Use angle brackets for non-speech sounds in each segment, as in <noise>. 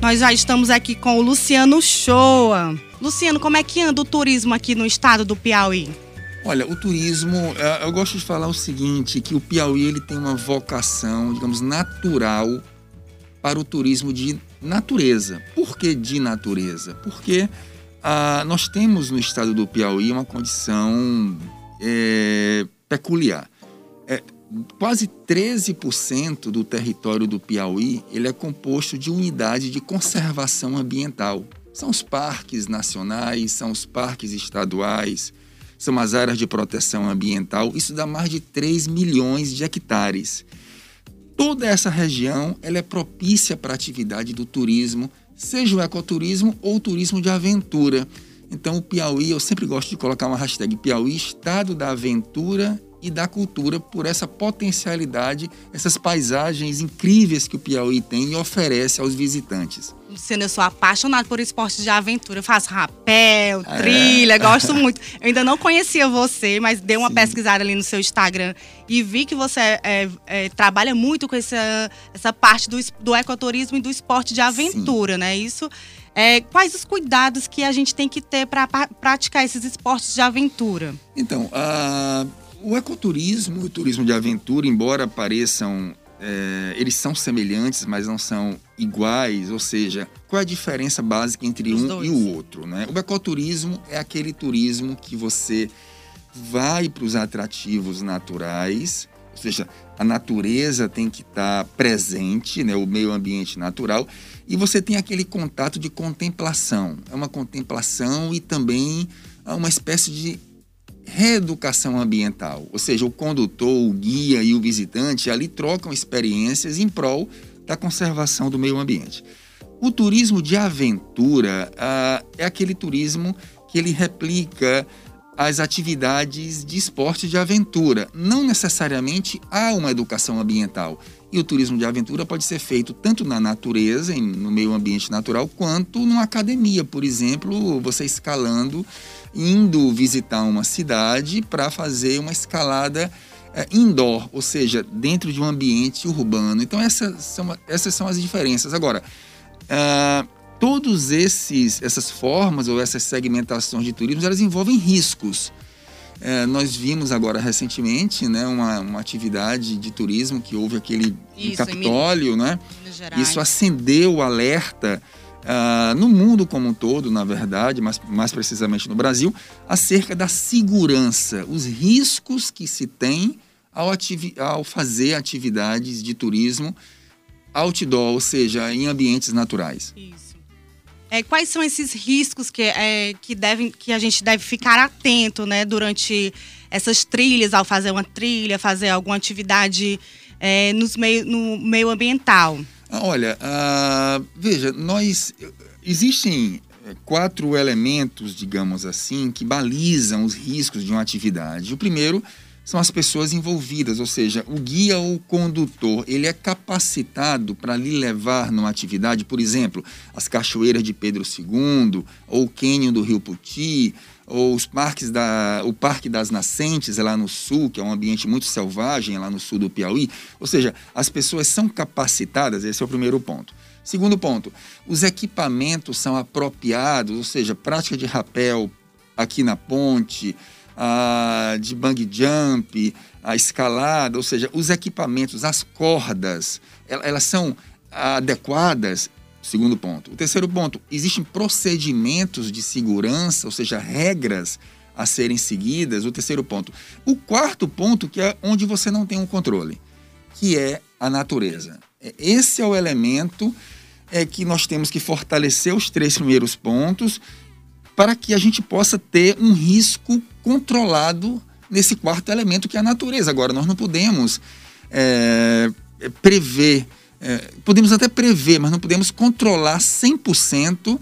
Nós já estamos aqui com o Luciano Shoa. Luciano, como é que anda o turismo aqui no estado do Piauí? Olha, o turismo, é, eu gosto de falar o seguinte, que o Piauí ele tem uma vocação, digamos, natural para o turismo de natureza. Por que de natureza? Porque ah, nós temos no estado do Piauí uma condição é, peculiar. É, quase 13% do território do Piauí ele é composto de unidades de conservação ambiental. São os parques nacionais, são os parques estaduais, são as áreas de proteção ambiental. Isso dá mais de 3 milhões de hectares. Toda essa região ela é propícia para a atividade do turismo, seja o ecoturismo ou o turismo de aventura. Então, o Piauí, eu sempre gosto de colocar uma hashtag Piauí, Estado da Aventura e da cultura por essa potencialidade, essas paisagens incríveis que o Piauí tem e oferece aos visitantes. Luciano, eu sou apaixonado por esportes de aventura. Eu faço rapel, é. trilha, gosto <laughs> muito. Eu ainda não conhecia você, mas dei uma Sim. pesquisada ali no seu Instagram e vi que você é, é, trabalha muito com essa, essa parte do, do ecoturismo e do esporte de aventura, Sim. né? Isso. É, quais os cuidados que a gente tem que ter para praticar esses esportes de aventura? Então, a o ecoturismo e o turismo de aventura, embora pareçam. É, eles são semelhantes, mas não são iguais, ou seja, qual é a diferença básica entre Os um dois. e o outro? Né? O ecoturismo é aquele turismo que você vai para os atrativos naturais, ou seja, a natureza tem que estar tá presente, né, o meio ambiente natural, e você tem aquele contato de contemplação. É uma contemplação e também uma espécie de reeducação ambiental, ou seja, o condutor, o guia e o visitante ali trocam experiências em prol da conservação do meio ambiente. O turismo de aventura ah, é aquele turismo que ele replica as atividades de esporte de aventura. Não necessariamente há uma educação ambiental. E o turismo de aventura pode ser feito tanto na natureza, no meio ambiente natural, quanto numa academia, por exemplo, você escalando indo visitar uma cidade para fazer uma escalada é, indoor, ou seja, dentro de um ambiente urbano. Então essas são, essas são as diferenças. Agora, uh, todos esses essas formas ou essas segmentações de turismo elas envolvem riscos. É, nós vimos agora recentemente né, uma, uma atividade de turismo que houve aquele Isso, Capitólio, né? Isso acendeu o alerta uh, no mundo como um todo, na verdade, mas mais precisamente no Brasil, acerca da segurança, os riscos que se tem ao, ao fazer atividades de turismo outdoor, ou seja, em ambientes naturais. Isso. É, quais são esses riscos que, é, que, devem, que a gente deve ficar atento né, durante essas trilhas, ao fazer uma trilha, fazer alguma atividade é, nos meio, no meio ambiental? Ah, olha, uh, veja, nós. Existem eh, quatro elementos, digamos assim, que balizam os riscos de uma atividade. O primeiro são as pessoas envolvidas, ou seja, o guia ou o condutor, ele é capacitado para lhe levar numa atividade, por exemplo, as cachoeiras de Pedro II, ou o cânion do Rio Puti, ou os parques da, o Parque das Nascentes, lá no sul, que é um ambiente muito selvagem, lá no sul do Piauí. Ou seja, as pessoas são capacitadas, esse é o primeiro ponto. Segundo ponto, os equipamentos são apropriados, ou seja, prática de rapel aqui na ponte, a, de bang jump, a escalada, ou seja, os equipamentos, as cordas, elas são adequadas Segundo ponto. O terceiro ponto, existem procedimentos de segurança, ou seja, regras a serem seguidas. O terceiro ponto. O quarto ponto, que é onde você não tem um controle, que é a natureza. É, esse é o elemento é que nós temos que fortalecer os três primeiros pontos para que a gente possa ter um risco controlado nesse quarto elemento que é a natureza. Agora, nós não podemos é, prever é, podemos até prever, mas não podemos controlar 100%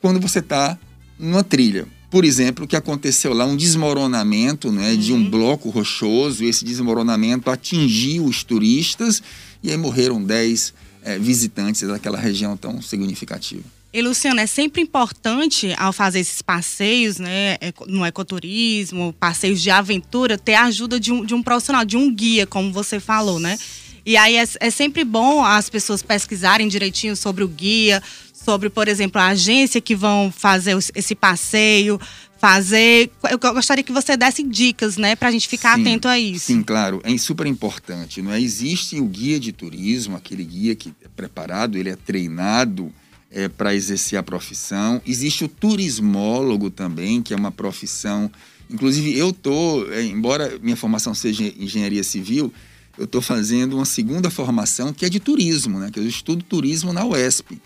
quando você está numa trilha. Por exemplo, o que aconteceu lá, um desmoronamento né, uhum. de um uhum. bloco rochoso, esse desmoronamento atingiu os turistas e aí morreram 10 é, visitantes daquela região tão significativa. E, Luciano, é sempre importante, ao fazer esses passeios, né, no ecoturismo, passeios de aventura, ter a ajuda de um, de um profissional, de um guia, como você falou, né? E aí é, é sempre bom as pessoas pesquisarem direitinho sobre o guia, sobre, por exemplo, a agência que vão fazer esse passeio, fazer. Eu gostaria que você desse dicas, né, para a gente ficar sim, atento a isso. Sim, claro, é super importante. Não é? Existe o guia de turismo, aquele guia que é preparado, ele é treinado é, para exercer a profissão. Existe o turismólogo também, que é uma profissão. Inclusive, eu tô, é, embora minha formação seja engenharia civil, eu estou fazendo uma segunda formação que é de turismo, né? Que eu estudo turismo na UESP.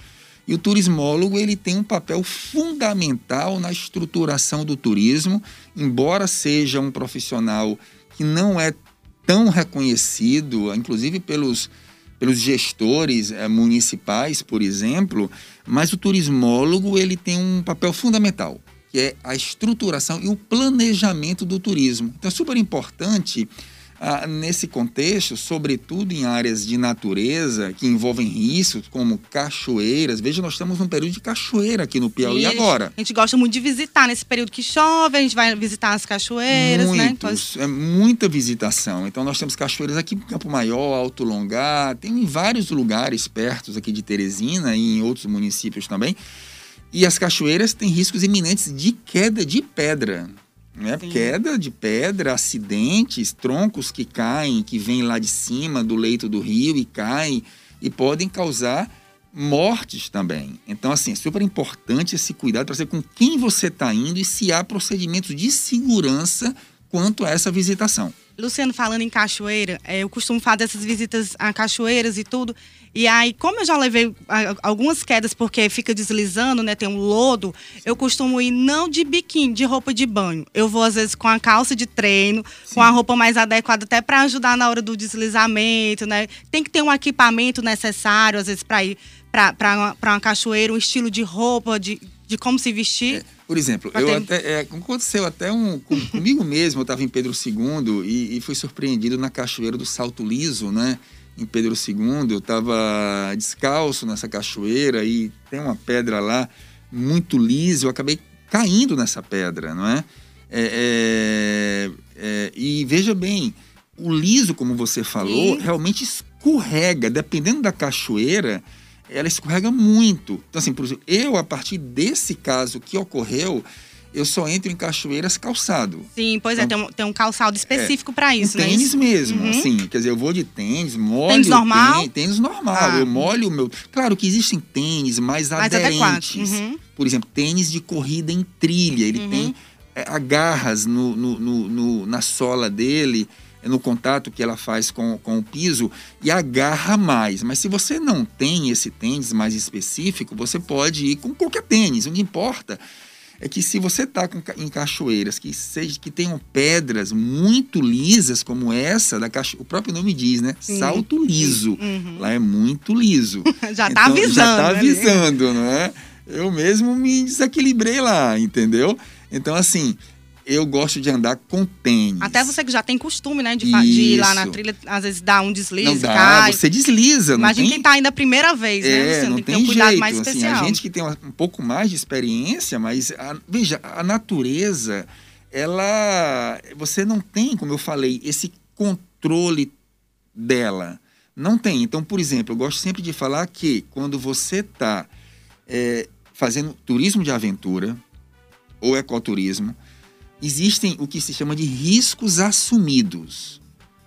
E o turismólogo ele tem um papel fundamental na estruturação do turismo, embora seja um profissional que não é tão reconhecido, inclusive pelos, pelos gestores é, municipais, por exemplo, mas o turismólogo ele tem um papel fundamental, que é a estruturação e o planejamento do turismo. Então é super importante ah, nesse contexto, sobretudo em áreas de natureza que envolvem riscos, como cachoeiras. Veja, nós estamos num período de cachoeira aqui no Piauí Sim, agora. A gente gosta muito de visitar nesse período que chove, a gente vai visitar as cachoeiras, Muitos, né? É muita visitação. Então nós temos cachoeiras aqui em Campo Maior, Alto Longar, tem em vários lugares perto aqui de Teresina e em outros municípios também. E as cachoeiras têm riscos iminentes de queda de pedra né? Queda de pedra, acidentes, troncos que caem, que vêm lá de cima do leito do rio e caem e podem causar mortes também. Então, assim, é super importante esse cuidado para saber com quem você está indo e se há procedimentos de segurança quanto a essa visitação. Luciano, falando em cachoeira, é, eu costumo fazer essas visitas a cachoeiras e tudo. E aí, como eu já levei algumas quedas porque fica deslizando, né? Tem um lodo, eu costumo ir não de biquíni, de roupa de banho. Eu vou, às vezes, com a calça de treino, Sim. com a roupa mais adequada, até para ajudar na hora do deslizamento, né? Tem que ter um equipamento necessário, às vezes, para ir para uma cachoeira, um estilo de roupa, de, de como se vestir. É por exemplo, eu ter... até, é, aconteceu até um com, comigo mesmo, eu estava em Pedro II e, e fui surpreendido na cachoeira do Salto Liso, né? Em Pedro II, eu estava descalço nessa cachoeira e tem uma pedra lá muito lisa, eu acabei caindo nessa pedra, não é? é, é, é e veja bem, o liso, como você falou, realmente escorrega, dependendo da cachoeira ela escorrega muito. Então, assim, por exemplo, eu, a partir desse caso que ocorreu, eu só entro em cachoeiras calçado. Sim, pois é, então, é, tem um, tem um calçado específico é, para isso, um né? Tênis mesmo, uhum. assim. Quer dizer, eu vou de tênis, molho. Tênis normal? Tênis, tênis normal. Ah. Eu molho o meu. Claro que existem tênis mais, mais aderentes. Uhum. Por exemplo, tênis de corrida em trilha. Ele uhum. tem é, agarras no, no, no, no, na sola dele no contato que ela faz com, com o piso e agarra mais. Mas se você não tem esse tênis mais específico, você pode ir com qualquer tênis, o que importa é que se você está em cachoeiras que, seja, que tenham pedras muito lisas, como essa, da cacho... o próprio nome diz, né? Sim. Salto liso. Uhum. Lá é muito liso. <laughs> já está então, avisando. Já está avisando, né? não é? Eu mesmo me desequilibrei lá, entendeu? Então, assim, eu gosto de andar com tênis. Até você que já tem costume, né, de, de ir lá na trilha, às vezes dá um deslize, não dá, cai. Você desliza, não Imagina tem... quem tá ainda a primeira vez, né? É, você não tem, tem um cuidado jeito, mais assim, especial. a gente que tem um pouco mais de experiência, mas a, veja, a natureza, ela, você não tem, como eu falei, esse controle dela. Não tem. Então, por exemplo, eu gosto sempre de falar que quando você está é, fazendo turismo de aventura ou ecoturismo, existem o que se chama de riscos assumidos.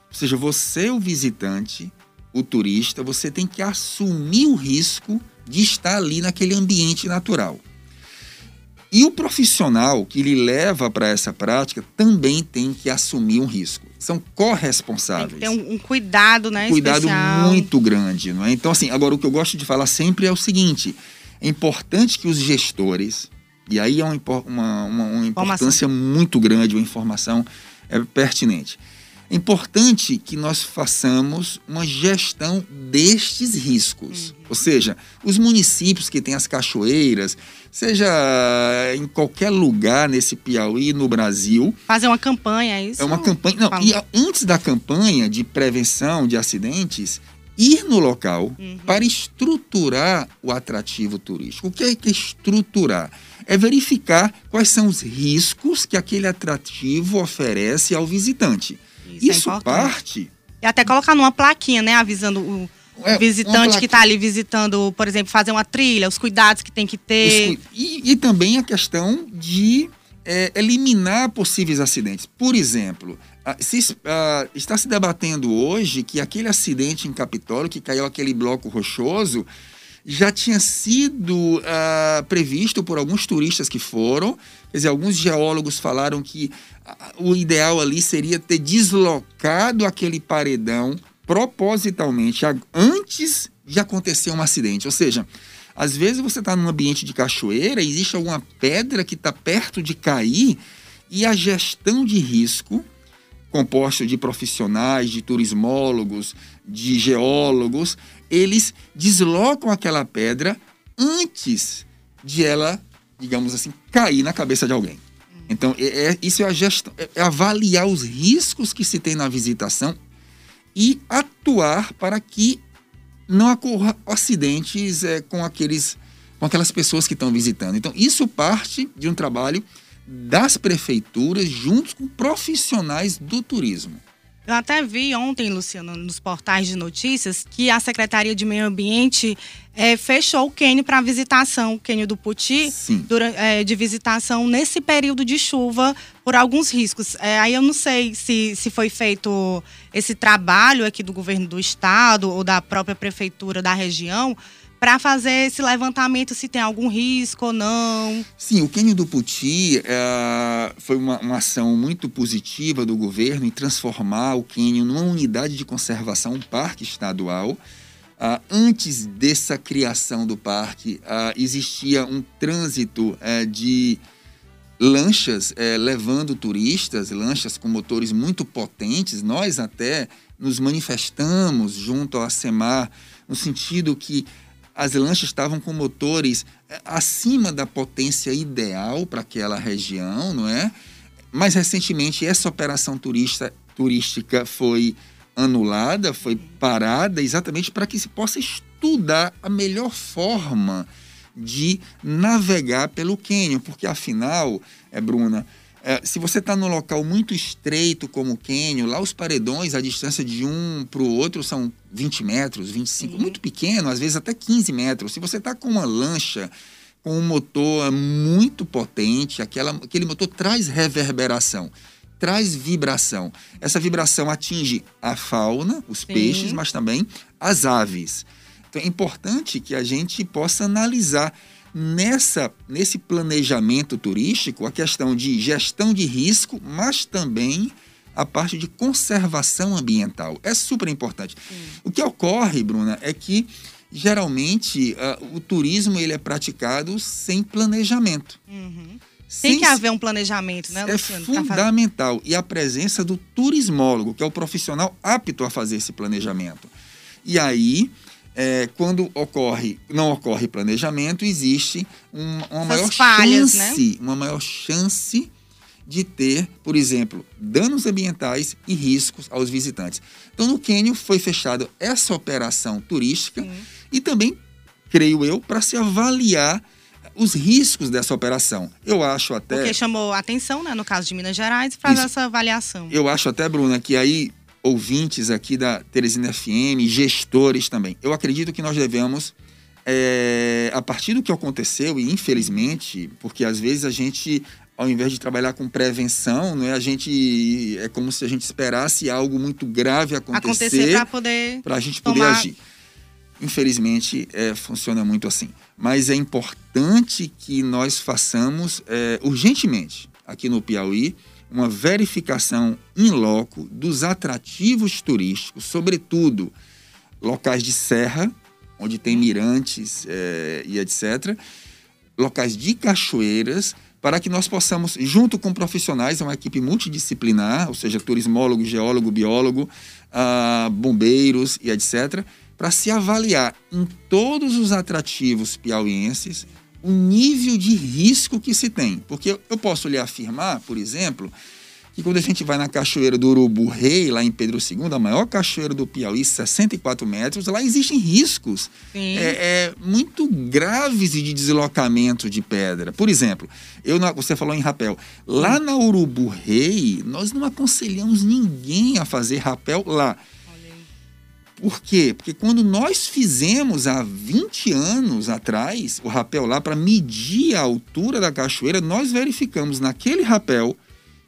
Ou seja, você, o visitante, o turista, você tem que assumir o risco de estar ali naquele ambiente natural. E o profissional que lhe leva para essa prática também tem que assumir um risco. São corresponsáveis. Tem que ter um, um cuidado, né? Um cuidado especial. muito grande, não é? Então, assim, agora o que eu gosto de falar sempre é o seguinte: é importante que os gestores, e aí é uma, uma, uma, importância muito grande, uma informação é, pertinente. É importante que nós façamos uma gestão destes riscos. Uhum. Ou seja, os municípios que têm as cachoeiras, seja em qualquer lugar nesse Piauí, no Brasil. Fazer uma campanha, é isso? É uma campanha. Não, e antes da campanha de prevenção de acidentes, ir no local uhum. para estruturar o atrativo turístico. O que é, que é estruturar? É verificar quais são os riscos que aquele atrativo oferece ao visitante. Isso, é Isso é parte E até colocar numa plaquinha, né? Avisando o é, visitante que está ali visitando, por exemplo, fazer uma trilha, os cuidados que tem que ter. E, e também a questão de é, eliminar possíveis acidentes. Por exemplo, se, uh, está se debatendo hoje que aquele acidente em Capitólio, que caiu aquele bloco rochoso, já tinha sido uh, previsto por alguns turistas que foram. Quer dizer, alguns geólogos falaram que uh, o ideal ali seria ter deslocado aquele paredão propositalmente antes de acontecer um acidente. Ou seja, às vezes você está num ambiente de cachoeira, existe alguma pedra que está perto de cair e a gestão de risco, composta de profissionais, de turismólogos, de geólogos, eles deslocam aquela pedra antes de ela, digamos assim, cair na cabeça de alguém. Então, é, é, isso é a gestão, é, é avaliar os riscos que se tem na visitação e atuar para que não ocorra acidentes é, com aqueles com aquelas pessoas que estão visitando. Então, isso parte de um trabalho das prefeituras juntos com profissionais do turismo. Eu até vi ontem, Luciano, nos portais de notícias, que a Secretaria de Meio Ambiente é, fechou o Quênio para visitação, o Quênio do Puti, durante, é, de visitação nesse período de chuva, por alguns riscos. É, aí eu não sei se, se foi feito esse trabalho aqui do governo do estado ou da própria prefeitura da região para fazer esse levantamento se tem algum risco ou não. Sim, o Quênio do Puti é, foi uma, uma, ação muito positiva do governo em transformar o Quênio numa unidade de conservação, um parque estadual. Uh, antes dessa criação do parque, uh, existia um trânsito uh, de lanchas eh, levando turistas, lanchas com motores muito potentes. Nós até nos manifestamos junto à SEMAR no sentido que as lanchas estavam com motores é, acima da potência ideal para aquela região, não é? Mais recentemente, essa operação turista, turística foi anulada, foi parada, exatamente para que se possa estudar a melhor forma de navegar pelo cânion, porque afinal, é Bruna, é, se você está num local muito estreito como o Quênio, lá os paredões, a distância de um para o outro são 20 metros, 25, uhum. muito pequeno, às vezes até 15 metros. Se você está com uma lancha com um motor muito potente, aquela, aquele motor traz reverberação, traz vibração. Essa vibração atinge a fauna, os Sim. peixes, mas também as aves. Então é importante que a gente possa analisar nessa nesse planejamento turístico a questão de gestão de risco, mas também a parte de conservação ambiental. É super importante. Sim. O que ocorre, Bruna, é que geralmente uh, o turismo ele é praticado sem planejamento. Uhum. Sem Tem que haver um planejamento, né, é Luciano? É fundamental. E a presença do turismólogo, que é o profissional apto a fazer esse planejamento. E aí, é, quando ocorre, não ocorre planejamento, existe uma, maior falhas, né? chance, né? uma maior chance de ter, por exemplo, danos ambientais e riscos aos visitantes. Então, no Quênio foi fechada essa operação turística Sim. e também, creio eu, para se avaliar os riscos dessa operação. Eu acho até. Porque chamou atenção, né, no caso de Minas Gerais, para essa avaliação. Eu acho até, Bruna, que aí ouvintes aqui da Teresina FM, gestores também. Eu acredito que nós devemos, é, a partir do que aconteceu, e infelizmente, porque às vezes a gente, ao invés de trabalhar com prevenção, não é, a gente é como se a gente esperasse algo muito grave acontecer, acontecer para poder para a gente poder tomar... agir. Infelizmente, é, funciona muito assim. Mas é importante que nós façamos é, urgentemente aqui no Piauí uma verificação in loco dos atrativos turísticos, sobretudo locais de serra, onde tem mirantes é, e etc., locais de cachoeiras, para que nós possamos, junto com profissionais, é uma equipe multidisciplinar, ou seja, turismólogo, geólogo, biólogo, ah, bombeiros e etc., para se avaliar em todos os atrativos piauienses o nível de risco que se tem. Porque eu posso lhe afirmar, por exemplo, que quando a gente vai na cachoeira do Urubu Rei, lá em Pedro II, a maior cachoeira do Piauí, 64 metros, lá existem riscos é, é, muito graves de deslocamento de pedra. Por exemplo, eu você falou em rapel. Lá na Urubu Rei, nós não aconselhamos ninguém a fazer rapel lá. Por quê? Porque quando nós fizemos há 20 anos atrás o rapel lá para medir a altura da cachoeira, nós verificamos naquele rapel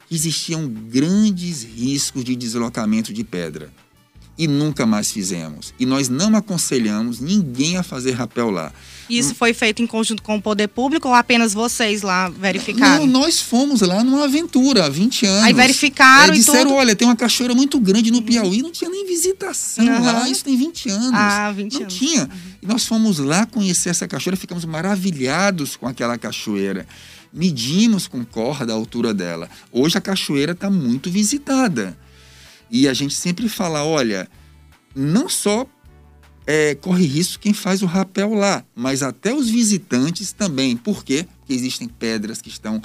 que existiam grandes riscos de deslocamento de pedra. E nunca mais fizemos. E nós não aconselhamos ninguém a fazer rapel lá. Isso foi feito em conjunto com o poder público ou apenas vocês lá verificaram? Não, nós fomos lá numa aventura há 20 anos. Aí verificaram é, disseram, e tudo. olha, tem uma cachoeira muito grande no Piauí, não tinha nem visitação Uhum. lá, isso tem 20 anos. Ah, 20 não anos. tinha. E nós fomos lá conhecer essa cachoeira, ficamos maravilhados com aquela cachoeira. Medimos com corda a altura dela. Hoje a cachoeira está muito visitada. E a gente sempre fala, olha, não só é, corre risco quem faz o rapel lá, mas até os visitantes também. Por quê? Porque existem pedras que estão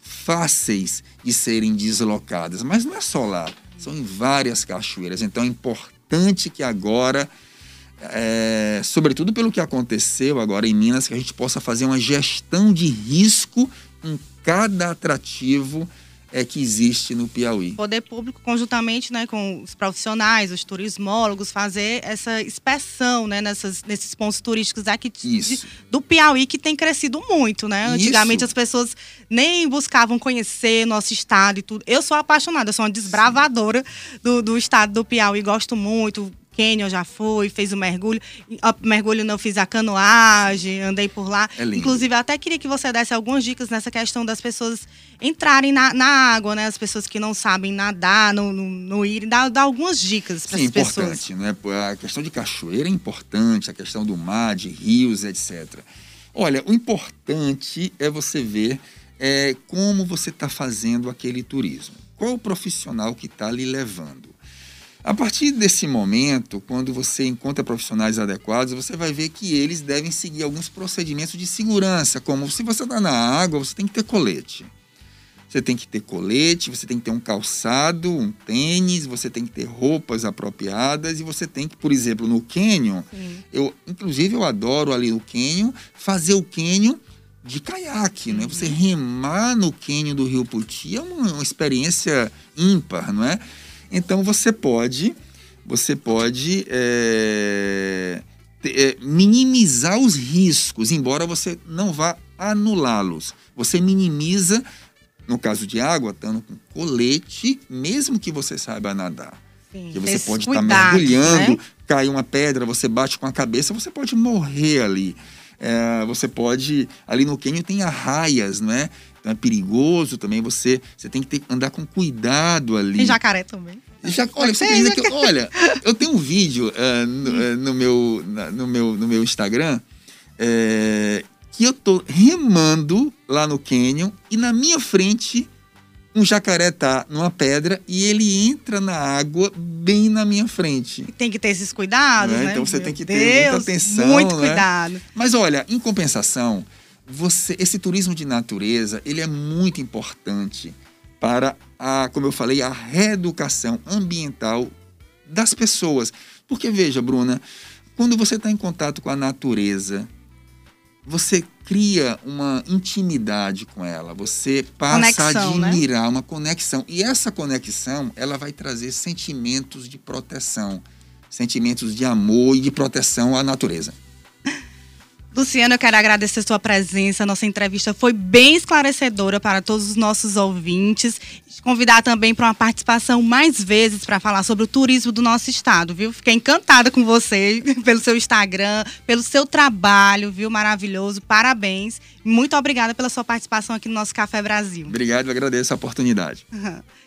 fáceis de serem deslocadas. Mas não é só lá, são em várias cachoeiras. Então é importante que agora, é, sobretudo pelo que aconteceu agora em Minas, que a gente possa fazer uma gestão de risco em cada atrativo é, que existe no Piauí. O poder público, conjuntamente né, com os profissionais, os turismólogos, fazer essa inspeção né, nessas, nesses pontos turísticos aqui de- Isso. do Piauí, que tem crescido muito, né? Isso. Antigamente as pessoas nem buscavam conhecer nosso estado e tudo. Eu sou apaixonada, eu sou uma desbravadora do, do estado do Piauí, gosto muito. Canyon já fui, fez o mergulho. Mergulho não fiz a canoagem, andei por lá. É lindo. Inclusive, eu até queria que você desse algumas dicas nessa questão das pessoas entrarem na, na água, né? As pessoas que não sabem nadar, não, não, não irem, dar, dar algumas dicas para Sim, as pessoas. importante. Né? A questão de cachoeira é importante, a questão do mar, de rios, etc. Olha, o importante é você ver é, como você está fazendo aquele turismo. Qual o profissional que está lhe levando? A partir desse momento, quando você encontra profissionais adequados, você vai ver que eles devem seguir alguns procedimentos de segurança, como se você está na água, você tem que ter colete. Você tem que ter colete, você tem que ter um calçado, um tênis, você tem que ter roupas apropriadas e você tem que, por exemplo, no Sim. eu, inclusive eu adoro ali no canyon fazer o canyon de caiaque, né? Você remar no canyon do Rio Puti é uma, uma experiência ímpar, não é? Então você pode, você pode é, é, minimizar os riscos, embora você não vá anulá-los. Você minimiza, no caso de água, estando com colete, mesmo que você saiba nadar. Sim, Porque você pode estar cuidados, mergulhando, né? cai uma pedra, você bate com a cabeça, você pode morrer ali. É, você pode. Ali no cânion tem arraias, não é? Então é perigoso também. Você, você tem que ter- andar com cuidado ali. Tem jacaré também. Já, olha, você acredita que, eu- olha, eu tenho um vídeo ah, <laughs> no, ah, no meu, na- no, meu, no meu Instagram é, que eu tô remando lá no canyon e na minha frente um jacaré tá numa pedra e ele entra na água bem na minha frente. Tem que ter esses cuidados, Né? né? Então você Meu tem que ter muita Deus, atenção, Muito né? cuidado. Mas olha, em compensação, você, esse turismo de natureza, ele é muito importante para a, como eu falei, a reeducação ambiental das pessoas. Porque veja, Bruna, quando você está em contato com a natureza, você cria uma intimidade com ela, você passa Conexão, a né? admirar uma conexão. E essa conexão, ela vai trazer sentimentos de proteção, sentimentos de amor e de proteção à natureza. Luciano, eu quero agradecer a sua presença. Nossa entrevista foi bem esclarecedora para todos os nossos ouvintes. Te Convidar também para uma participação mais vezes para falar sobre o turismo do nosso estado, viu? Fiquei encantada com você, <laughs> pelo seu Instagram, pelo seu trabalho, viu? Maravilhoso. Parabéns. Muito obrigada pela sua participação aqui no nosso Café Brasil. Obrigado, eu agradeço a oportunidade. <laughs>